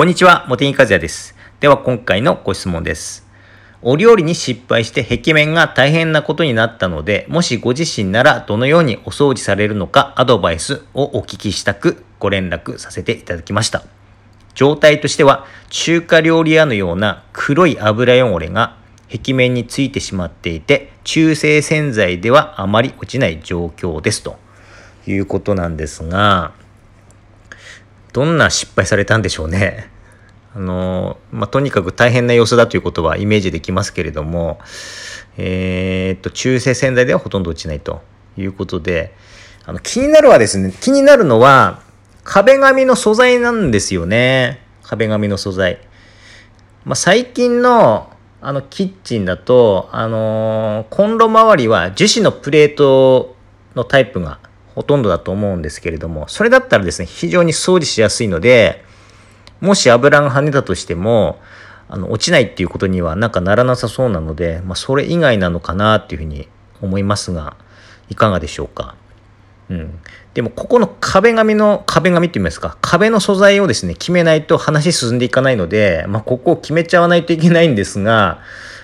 こんにちは、茂木和也です。では今回のご質問です。お料理に失敗して壁面が大変なことになったので、もしご自身ならどのようにお掃除されるのかアドバイスをお聞きしたくご連絡させていただきました。状態としては中華料理屋のような黒い油汚れが壁面についてしまっていて中性洗剤ではあまり落ちない状況ですということなんですがどんな失敗されたんでしょうね。あのまあ、とにかく大変な様子だということはイメージできますけれども、えー、っと中性洗剤ではほとんど落ちないということであの気になるはですね気になるのは壁紙の素材なんですよね壁紙の素材。まあ、最近のあのキッチンだと、あのーコンロ周りは樹脂のプレートのタイプがほとんどだと思うんですけれども、それだったらですね、非常に掃除しやすいので、もし油が跳ねたとしても、あの、落ちないっていうことにはなんかならなさそうなので、まあ、それ以外なのかなっていうふうに思いますが、いかがでしょうか。うん。でも、ここの壁紙の、壁紙って言いますか、壁の素材をですね、決めないと話進んでいかないので、まあ、ここを決めちゃわないといけないんですが、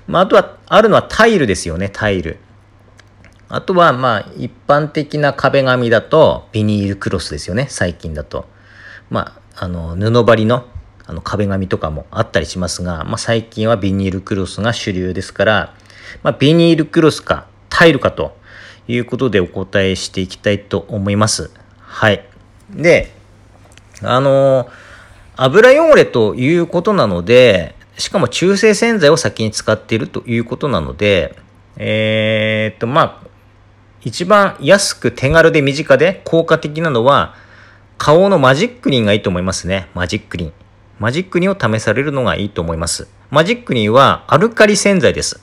まあ、あとは、あるのはタイルですよね、タイル。あとは、まあ、一般的な壁紙だと、ビニールクロスですよね、最近だと。まあ、あの、布張りの、あの、壁紙とかもあったりしますが、まあ、最近はビニールクロスが主流ですから、まあ、ビニールクロスか、タイルかということでお答えしていきたいと思います。はい。で、あの、油汚れということなので、しかも中性洗剤を先に使っているということなので、えー、っと、まあ、一番安く手軽で身近で効果的なのは、顔のマジックリンがいいと思いますね。マジックリン。マジックリンを試されるのがいいと思います。マジックリンはアルカリ洗剤です。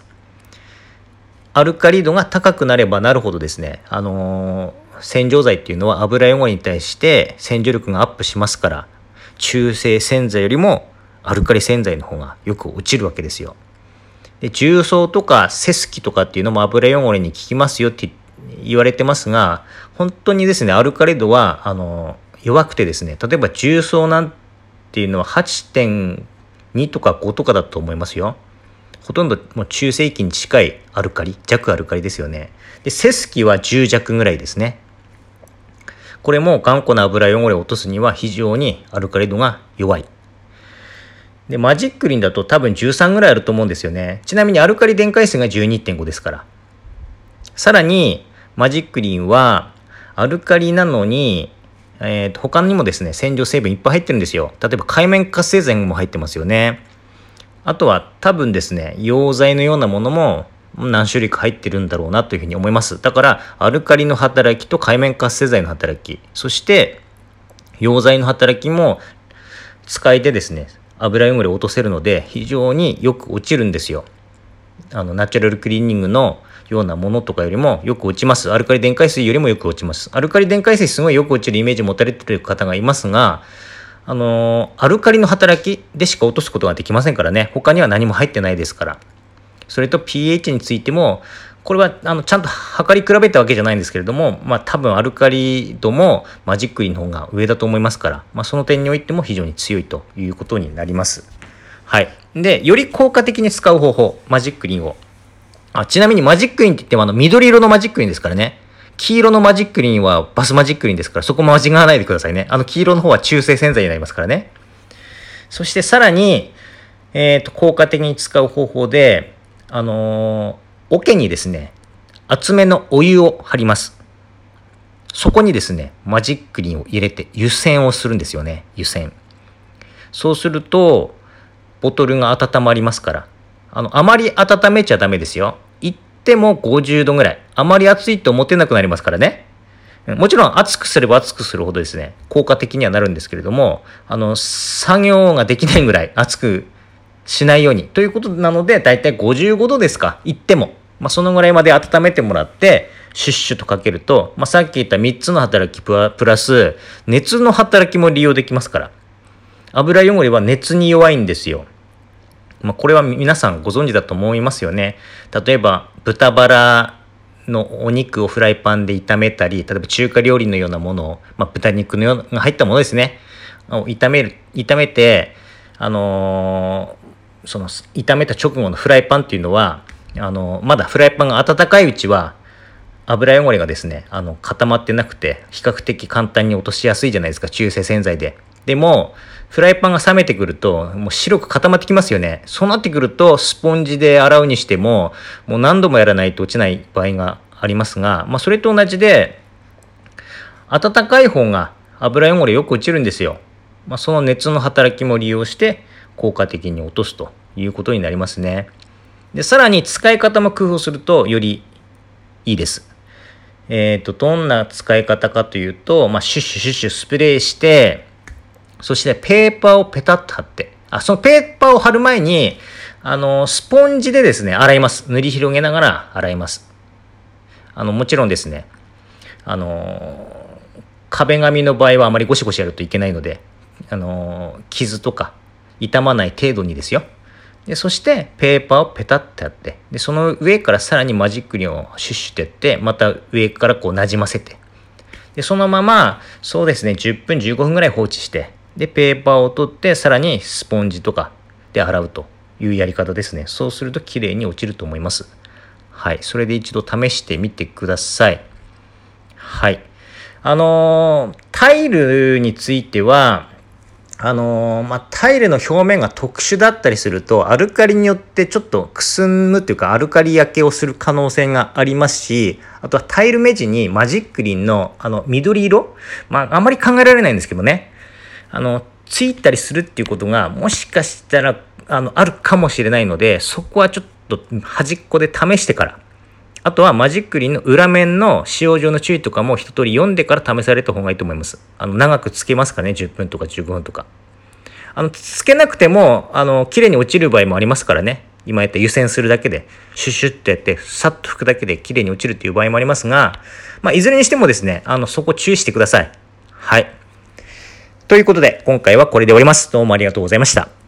アルカリ度が高くなればなるほどですね、あのー洗浄剤っていうのは油汚れに対して洗浄力がアップしますから、中性洗剤よりもアルカリ洗剤の方がよく落ちるわけですよ。で重曹とかセスキとかっていうのも油汚れに効きますよって言われてますが、本当にですね、アルカリ度は、あの、弱くてですね、例えば重曹なんていうのは8.2とか5とかだと思いますよ。ほとんどもう中性域に近いアルカリ、弱アルカリですよね。で、セスキは10弱ぐらいですね。これも頑固な油汚れを落とすには非常にアルカリ度が弱い。で、マジックリンだと多分13ぐらいあると思うんですよね。ちなみにアルカリ電解水が12.5ですから。さらに、マジックリンは、アルカリなのに、えーと、他にもですね、洗浄成分いっぱい入ってるんですよ。例えば海面活性剤も入ってますよね。あとは多分ですね、溶剤のようなものも何種類か入ってるんだろうなというふうに思います。だから、アルカリの働きと海面活性剤の働き、そして溶剤の働きも使いでですね、油汚れを落とせるので非常によく落ちるんですよ。あの、ナチュラルクリーニングのようなものとかよりもよく落ちます。アルカリ電解水よりもよく落ちます。アルカリ電解水すごいよく落ちるイメージ持たれてる方がいますが、あのアルカリの働きでしか落とすことができませんからね。他には何も入ってないですから。それと pH についても、これはあのちゃんと測り比べたわけじゃないんですけれども、まあ多分アルカリ度もマジックリンの方が上だと思いますから、まあその点においても非常に強いということになります。はい。で、より効果的に使う方法、マジックリンを。あ、ちなみにマジックリンって言ってもあの緑色のマジックリンですからね。黄色のマジックリンはバスマジックリンですから、そこも間違わないでくださいね。あの黄色の方は中性洗剤になりますからね。そしてさらに、えっ、と、効果的に使う方法で、あのー、桶にですね、厚めのお湯を張ります。そこにですね、マジックリンを入れて湯煎をするんですよね。湯煎。そうすると、ボトルが温まりますから。あの、あまり温めちゃダメですよ。言っても50度ぐらい。あまり熱いと持てなくなりますからね。もちろん熱くすれば熱くするほどですね、効果的にはなるんですけれども、あの、作業ができないぐらい熱くしないように。ということなので、だいたい55度ですか。言っても。まあ、そのぐらいまで温めてもらって、シュッシュとかけると、まあ、さっき言った3つの働きプラス、熱の働きも利用できますから。油汚れは熱に弱いんですよ。まあ、これは皆さんご存知だと思いますよね。例えば、豚バラのお肉をフライパンで炒めたり、例えば中華料理のようなものを、まあ、豚肉のような入ったものですね。を炒める、炒めて、あのー、その炒めた直後のフライパンっていうのはあのー、まだフライパンが温かいうちは油汚れがですねあの固まってなくて比較的簡単に落としやすいじゃないですか中性洗剤ででもフライパンが冷めてくるともう白く固まってきますよねそうなってくるとスポンジで洗うにしてももう何度もやらないと落ちない場合がありますが、まあ、それと同じで温かい方が油汚れよく落ちるんですよまあ、その熱の働きも利用して効果的に落とすということになりますね。で、さらに使い方も工夫するとよりいいです。えっ、ー、と、どんな使い方かというと、まあ、シュッシュシュッシュスプレーして、そしてペーパーをペタッと貼って、あ、そのペーパーを貼る前に、あの、スポンジでですね、洗います。塗り広げながら洗います。あの、もちろんですね、あの、壁紙の場合はあまりゴシゴシやるといけないので、あの傷とか傷まない程度にですよでそしてペーパーをペタッとやってでその上からさらにマジックリンをシュッシュってやってまた上からこうなじませてでそのままそうですね10分15分ぐらい放置してでペーパーを取ってさらにスポンジとかで洗うというやり方ですね。そうすると綺麗に落ちると思います。はい。それで一度試してみてください。はい。あのー、タイルについてはあのー、まあ、タイルの表面が特殊だったりすると、アルカリによってちょっとくすむっていうか、アルカリ焼けをする可能性がありますし、あとはタイル目地にマジックリンのあの緑色、まあ、あんまり考えられないんですけどね、あの、ついたりするっていうことが、もしかしたら、あの、あるかもしれないので、そこはちょっと端っこで試してから、あとはマジックリンの裏面の使用上の注意とかも一通り読んでから試された方がいいと思います。あの、長くつけますかね、10分とか15分とか。あの、つけなくても、あの、綺麗に落ちる場合もありますからね。今やった湯煎するだけで、シュッシュッとやって、さっと拭くだけで綺麗に落ちるっていう場合もありますが、まあ、いずれにしてもですね、あの、そこ注意してください。はい。ということで、今回はこれで終わります。どうもありがとうございました。